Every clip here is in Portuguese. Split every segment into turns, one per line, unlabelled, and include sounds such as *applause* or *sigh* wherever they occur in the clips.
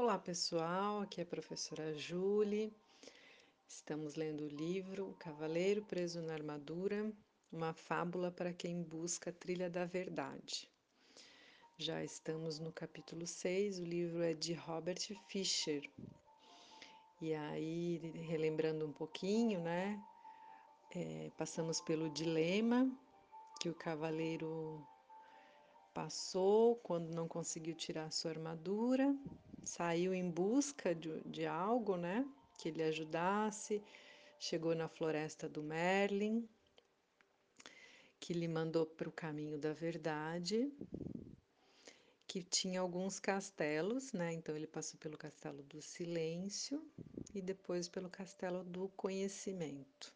Olá pessoal, aqui é a professora Julie. Estamos lendo o livro O Cavaleiro Preso na Armadura, uma fábula para quem busca a trilha da verdade. Já estamos no capítulo 6, o livro é de Robert Fisher. E aí, relembrando um pouquinho, né? É, passamos pelo dilema que o cavaleiro passou quando não conseguiu tirar sua armadura, saiu em busca de, de algo, né, que lhe ajudasse, chegou na floresta do Merlin, que lhe mandou para o caminho da verdade, que tinha alguns castelos, né, então ele passou pelo castelo do silêncio e depois pelo castelo do conhecimento.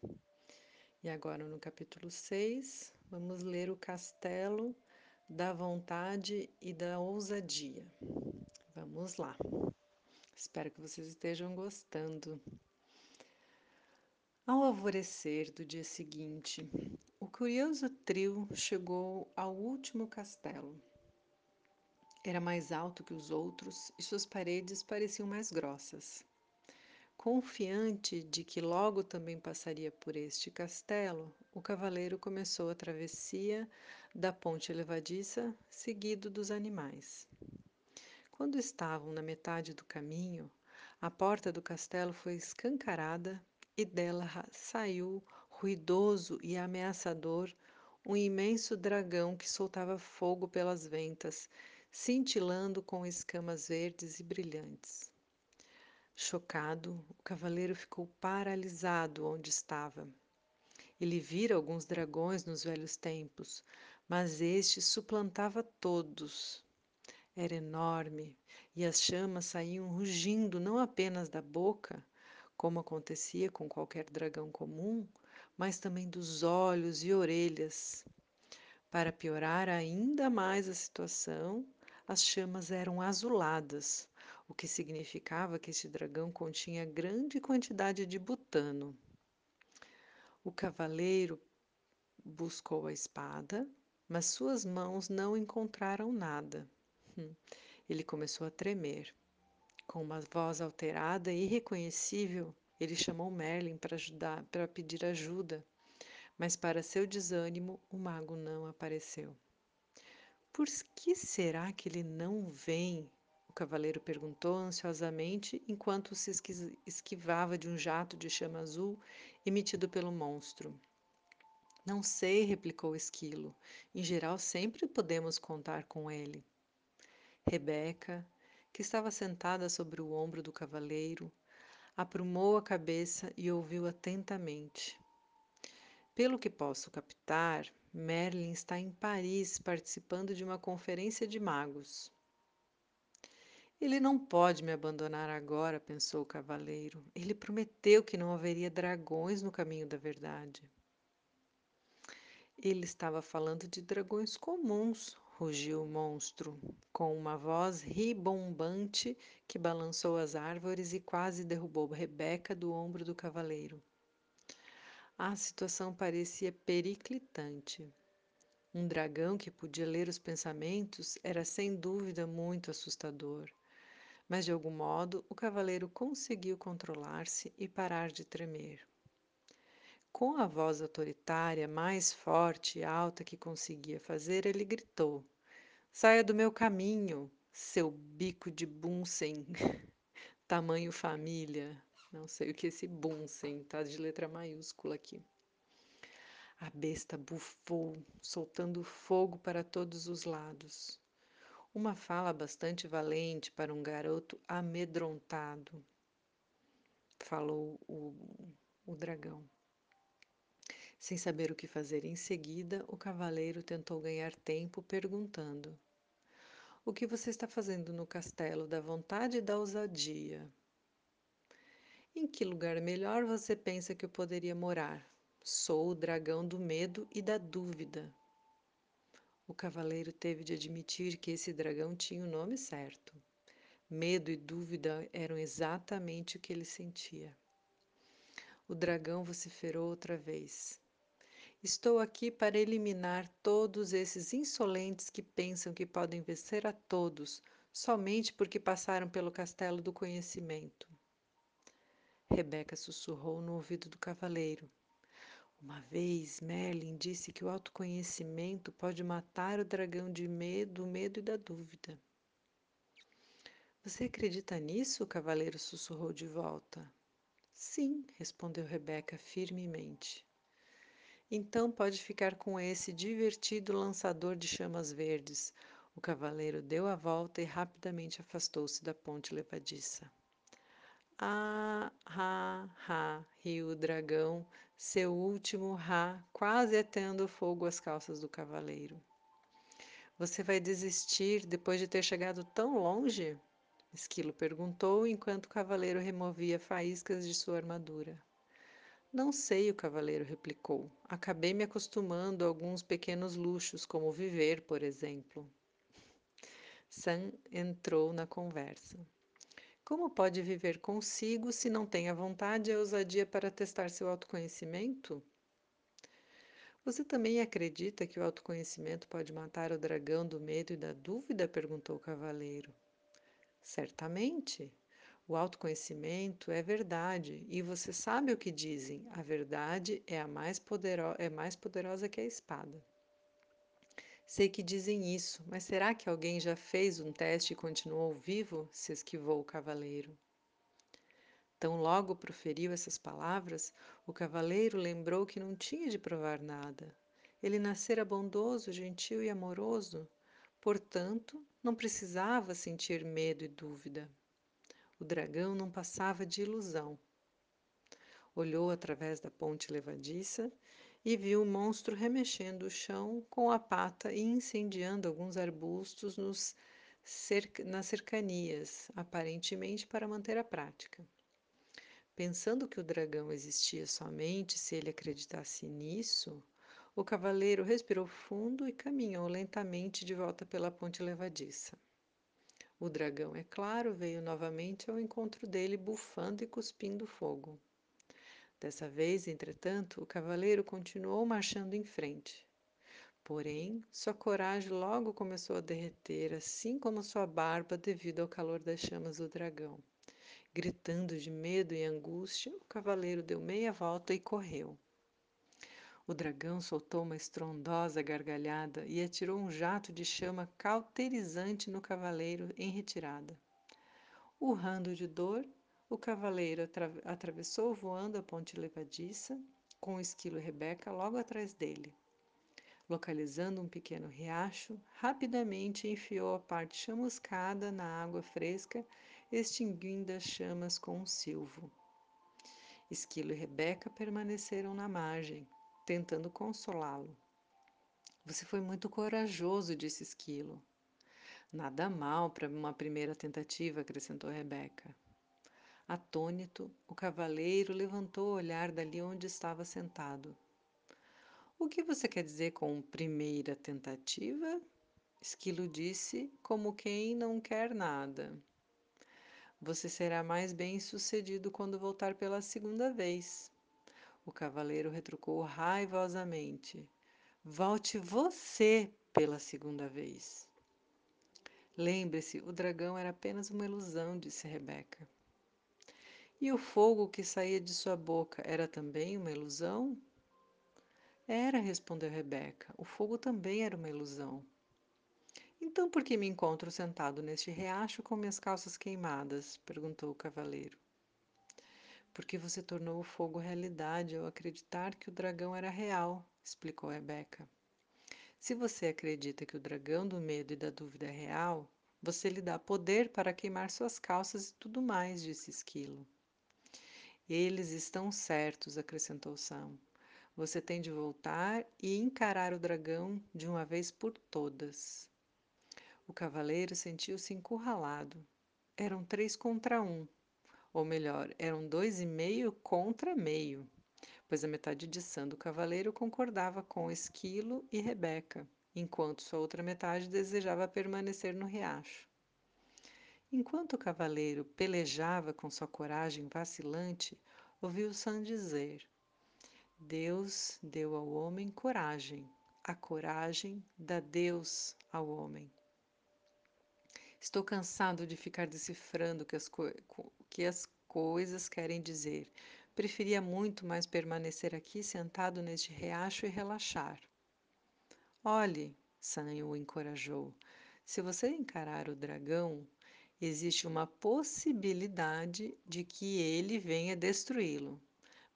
E agora no capítulo 6, vamos ler o castelo da vontade e da ousadia. Vamos lá. Espero que vocês estejam gostando. Ao alvorecer do dia seguinte, o curioso trio chegou ao último castelo. Era mais alto que os outros e suas paredes pareciam mais grossas. Confiante de que logo também passaria por este castelo, o cavaleiro começou a travessia da ponte levadiça, seguido dos animais. Quando estavam na metade do caminho, a porta do castelo foi escancarada e dela saiu, ruidoso e ameaçador, um imenso dragão que soltava fogo pelas ventas, cintilando com escamas verdes e brilhantes. Chocado, o cavaleiro ficou paralisado onde estava. Ele vira alguns dragões nos velhos tempos, mas este suplantava todos. Era enorme e as chamas saíam rugindo não apenas da boca, como acontecia com qualquer dragão comum, mas também dos olhos e orelhas. Para piorar ainda mais a situação, as chamas eram azuladas, o que significava que este dragão continha grande quantidade de butano. O cavaleiro buscou a espada, mas suas mãos não encontraram nada. Hum, ele começou a tremer. Com uma voz alterada e irreconhecível, ele chamou Merlin para ajudar, para pedir ajuda, mas para seu desânimo, o mago não apareceu. Por que será que ele não vem? O cavaleiro perguntou ansiosamente enquanto se esquivava de um jato de chama azul emitido pelo monstro. Não sei, replicou esquilo. Em geral, sempre podemos contar com ele. Rebeca, que estava sentada sobre o ombro do cavaleiro, aprumou a cabeça e ouviu atentamente. Pelo que posso captar, Merlin está em Paris participando de uma conferência de magos. Ele não pode me abandonar agora, pensou o cavaleiro. Ele prometeu que não haveria dragões no caminho da verdade. Ele estava falando de dragões comuns, rugiu o monstro, com uma voz ribombante que balançou as árvores e quase derrubou Rebeca do ombro do cavaleiro. A situação parecia periclitante. Um dragão que podia ler os pensamentos era sem dúvida muito assustador mas de algum modo o cavaleiro conseguiu controlar-se e parar de tremer. Com a voz autoritária mais forte e alta que conseguia fazer, ele gritou: Saia do meu caminho, seu bico de bunsen, *laughs* tamanho família. Não sei o que é esse bunsen, tá de letra maiúscula aqui. A besta bufou, soltando fogo para todos os lados. Uma fala bastante valente para um garoto amedrontado, falou o, o dragão. Sem saber o que fazer em seguida, o cavaleiro tentou ganhar tempo perguntando: O que você está fazendo no castelo da vontade e da ousadia? Em que lugar melhor você pensa que eu poderia morar? Sou o dragão do medo e da dúvida. O cavaleiro teve de admitir que esse dragão tinha o nome certo. Medo e dúvida eram exatamente o que ele sentia. O dragão vociferou outra vez. Estou aqui para eliminar todos esses insolentes que pensam que podem vencer a todos somente porque passaram pelo castelo do conhecimento. Rebeca sussurrou no ouvido do cavaleiro. Uma vez Merlin disse que o autoconhecimento pode matar o dragão de medo, do medo e da dúvida. Você acredita nisso? O cavaleiro sussurrou de volta. Sim, respondeu Rebeca firmemente. Então pode ficar com esse divertido lançador de chamas verdes. O cavaleiro deu a volta e rapidamente afastou-se da ponte levadiça. Ah, ha, ha, riu o dragão, seu último ha, quase atendo fogo às calças do cavaleiro. Você vai desistir depois de ter chegado tão longe? Esquilo perguntou enquanto o cavaleiro removia faíscas de sua armadura. Não sei, o cavaleiro replicou. Acabei me acostumando a alguns pequenos luxos, como viver, por exemplo. Sam entrou na conversa. Como pode viver consigo se não tem a vontade e a ousadia para testar seu autoconhecimento? Você também acredita que o autoconhecimento pode matar o dragão do medo e da dúvida? perguntou o cavaleiro. Certamente. O autoconhecimento é verdade, e você sabe o que dizem: a verdade é a mais, podero é mais poderosa que a espada. Sei que dizem isso, mas será que alguém já fez um teste e continuou vivo? se esquivou o cavaleiro. Tão logo proferiu essas palavras, o cavaleiro lembrou que não tinha de provar nada. Ele nascera bondoso, gentil e amoroso, portanto, não precisava sentir medo e dúvida. O dragão não passava de ilusão. Olhou através da ponte levadiça e viu o monstro remexendo o chão com a pata e incendiando alguns arbustos nos cerca, nas cercanias, aparentemente para manter a prática. Pensando que o dragão existia somente se ele acreditasse nisso, o cavaleiro respirou fundo e caminhou lentamente de volta pela ponte levadiça. O dragão, é claro, veio novamente ao encontro dele, bufando e cuspindo fogo. Dessa vez, entretanto, o cavaleiro continuou marchando em frente. Porém, sua coragem logo começou a derreter, assim como sua barba, devido ao calor das chamas do dragão. Gritando de medo e angústia, o cavaleiro deu meia volta e correu. O dragão soltou uma estrondosa gargalhada e atirou um jato de chama cauterizante no cavaleiro em retirada. Urrando de dor, o cavaleiro atra atravessou voando a ponte levadiça, com o esquilo Rebeca logo atrás dele. Localizando um pequeno riacho, rapidamente enfiou a parte chamuscada na água fresca, extinguindo as chamas com um silvo. Esquilo e Rebeca permaneceram na margem, tentando consolá-lo. Você foi muito corajoso, disse Esquilo. Nada mal para uma primeira tentativa, acrescentou Rebeca. Atônito, o cavaleiro levantou o olhar dali onde estava sentado. O que você quer dizer com primeira tentativa? Esquilo disse, como quem não quer nada. Você será mais bem sucedido quando voltar pela segunda vez. O cavaleiro retrucou raivosamente. Volte você pela segunda vez. Lembre-se, o dragão era apenas uma ilusão, disse Rebeca. E o fogo que saía de sua boca era também uma ilusão? Era, respondeu Rebeca. O fogo também era uma ilusão. Então por que me encontro sentado neste riacho com minhas calças queimadas? perguntou o cavaleiro. Porque você tornou o fogo realidade ao acreditar que o dragão era real, explicou Rebeca. Se você acredita que o dragão do medo e da dúvida é real, você lhe dá poder para queimar suas calças e tudo mais, disse Esquilo. Eles estão certos, acrescentou Sam. Você tem de voltar e encarar o dragão de uma vez por todas. O cavaleiro sentiu-se encurralado. Eram três contra um, ou melhor, eram dois e meio contra meio, pois a metade de Sam do cavaleiro concordava com Esquilo e Rebeca, enquanto sua outra metade desejava permanecer no riacho. Enquanto o cavaleiro pelejava com sua coragem vacilante, ouviu Sam dizer: Deus deu ao homem coragem, a coragem dá Deus ao homem. Estou cansado de ficar decifrando o que as, que as coisas querem dizer. Preferia muito mais permanecer aqui sentado neste riacho e relaxar. Olhe, Sam o encorajou. Se você encarar o dragão, existe uma possibilidade de que ele venha destruí-lo.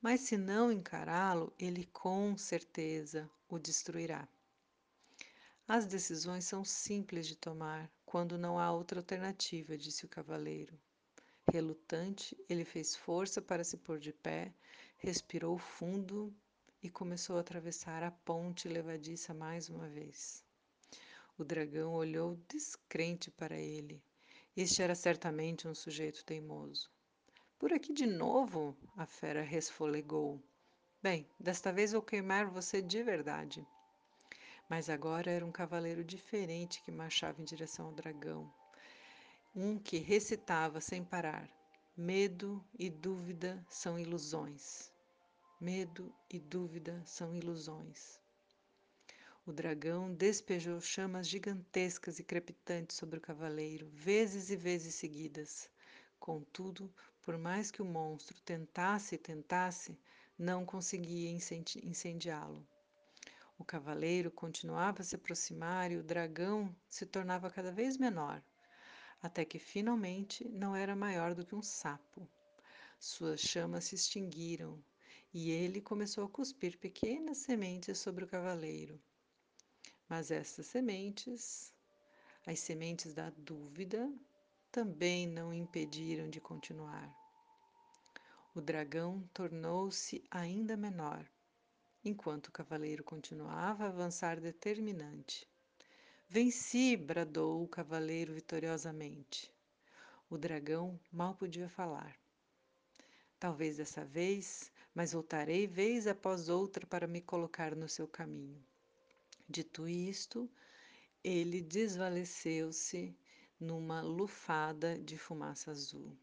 Mas se não encará-lo, ele com certeza o destruirá. As decisões são simples de tomar quando não há outra alternativa, disse o cavaleiro. Relutante, ele fez força para se pôr de pé, respirou fundo e começou a atravessar a ponte levadiça mais uma vez. O dragão olhou descrente para ele. Este era certamente um sujeito teimoso. Por aqui de novo? A fera resfolegou. Bem, desta vez vou queimar você de verdade. Mas agora era um cavaleiro diferente que marchava em direção ao dragão. Um que recitava sem parar: Medo e dúvida são ilusões. Medo e dúvida são ilusões. O dragão despejou chamas gigantescas e crepitantes sobre o cavaleiro, vezes e vezes seguidas. Contudo, por mais que o monstro tentasse e tentasse, não conseguia incendiá-lo. O cavaleiro continuava a se aproximar e o dragão se tornava cada vez menor, até que finalmente não era maior do que um sapo. Suas chamas se extinguiram e ele começou a cuspir pequenas sementes sobre o cavaleiro. Mas estas sementes, as sementes da dúvida, também não impediram de continuar. O dragão tornou-se ainda menor enquanto o cavaleiro continuava a avançar determinante. Venci! bradou o cavaleiro vitoriosamente. O dragão mal podia falar. Talvez dessa vez, mas voltarei vez após outra para me colocar no seu caminho. Dito isto, ele desvaleceu-se numa lufada de fumaça azul.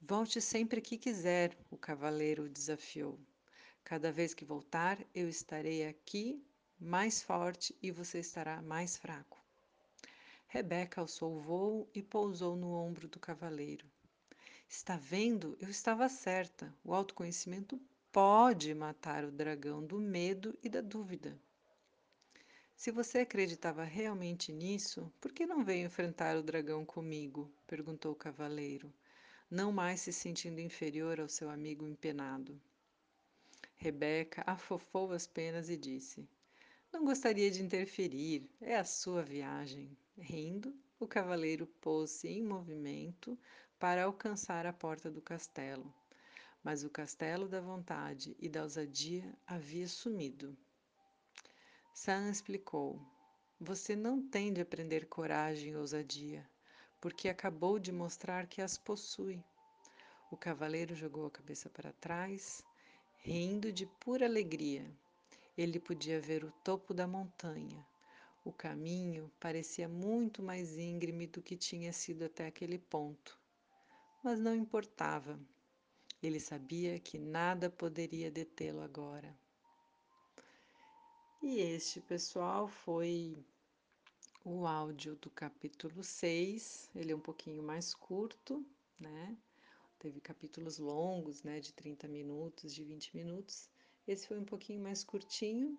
Volte sempre que quiser, o cavaleiro desafiou. Cada vez que voltar, eu estarei aqui mais forte e você estará mais fraco. Rebeca alçou o voo e pousou no ombro do cavaleiro. Está vendo? Eu estava certa. O autoconhecimento pode matar o dragão do medo e da dúvida. Se você acreditava realmente nisso, por que não veio enfrentar o dragão comigo? perguntou o cavaleiro, não mais se sentindo inferior ao seu amigo empenado. Rebeca afofou as penas e disse: Não gostaria de interferir, é a sua viagem. Rindo, o cavaleiro pôs-se em movimento para alcançar a porta do castelo. Mas o castelo da vontade e da ousadia havia sumido. Sam explicou: Você não tem de aprender coragem e ousadia, porque acabou de mostrar que as possui. O cavaleiro jogou a cabeça para trás rindo de pura alegria. Ele podia ver o topo da montanha. O caminho parecia muito mais íngreme do que tinha sido até aquele ponto. Mas não importava. Ele sabia que nada poderia detê-lo agora. E este, pessoal, foi o áudio do capítulo 6. Ele é um pouquinho mais curto, né? Teve capítulos longos, né, de 30 minutos, de 20 minutos. Esse foi um pouquinho mais curtinho,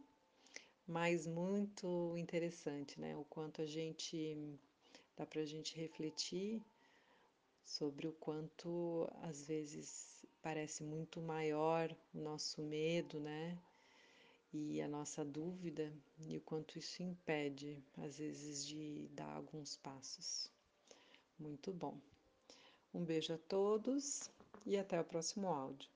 mas muito interessante, né? O quanto a gente dá para a gente refletir sobre o quanto às vezes parece muito maior o nosso medo, né? E a nossa dúvida e o quanto isso impede às vezes de dar alguns passos. Muito bom. Um beijo a todos e até o próximo áudio.